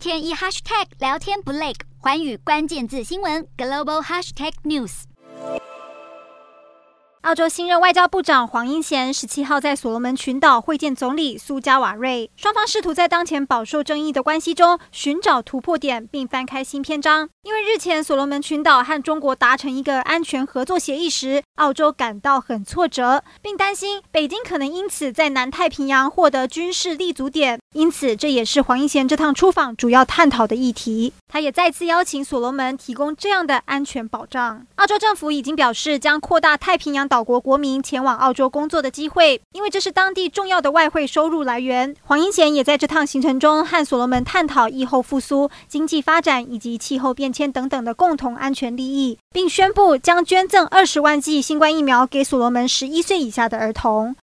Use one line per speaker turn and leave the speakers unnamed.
天一 hashtag 聊天不累，寰宇关键字新闻 global hashtag news。
澳洲新任外交部长黄英贤十七号在所罗门群岛会见总理苏加瓦瑞，双方试图在当前饱受争议的关系中寻找突破点，并翻开新篇章。因为日前所罗门群岛和中国达成一个安全合作协议时，澳洲感到很挫折，并担心北京可能因此在南太平洋获得军事立足点。因此，这也是黄英贤这趟出访主要探讨的议题。他也再次邀请所罗门提供这样的安全保障。澳洲政府已经表示将扩大太平洋岛国国民前往澳洲工作的机会，因为这是当地重要的外汇收入来源。黄英贤也在这趟行程中和所罗门探讨疫后复苏、经济发展以及气候变迁等等的共同安全利益，并宣布将捐赠二十万剂新冠疫苗给所罗门十一岁以下的儿童。